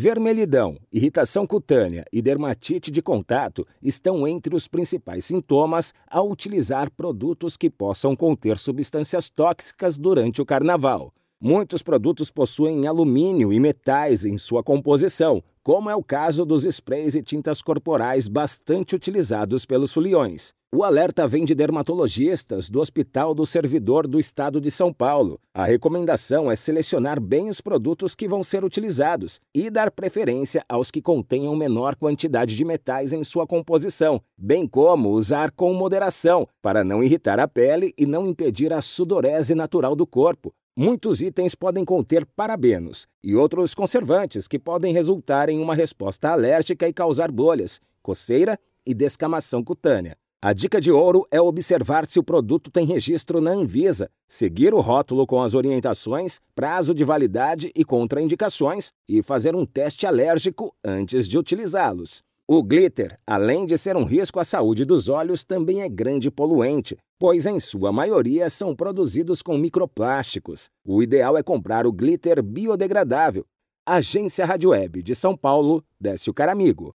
Vermelhidão, irritação cutânea e dermatite de contato estão entre os principais sintomas ao utilizar produtos que possam conter substâncias tóxicas durante o carnaval. Muitos produtos possuem alumínio e metais em sua composição, como é o caso dos sprays e tintas corporais bastante utilizados pelos foliões. O alerta vem de dermatologistas do Hospital do Servidor do Estado de São Paulo. A recomendação é selecionar bem os produtos que vão ser utilizados e dar preferência aos que contenham menor quantidade de metais em sua composição, bem como usar com moderação para não irritar a pele e não impedir a sudorese natural do corpo. Muitos itens podem conter parabenos e outros conservantes que podem resultar em uma resposta alérgica e causar bolhas, coceira e descamação cutânea. A dica de ouro é observar se o produto tem registro na Anvisa, seguir o rótulo com as orientações, prazo de validade e contraindicações e fazer um teste alérgico antes de utilizá-los. O glitter, além de ser um risco à saúde dos olhos, também é grande poluente, pois em sua maioria são produzidos com microplásticos. O ideal é comprar o glitter biodegradável. Agência Rádio Web de São Paulo, Décio Caramigo.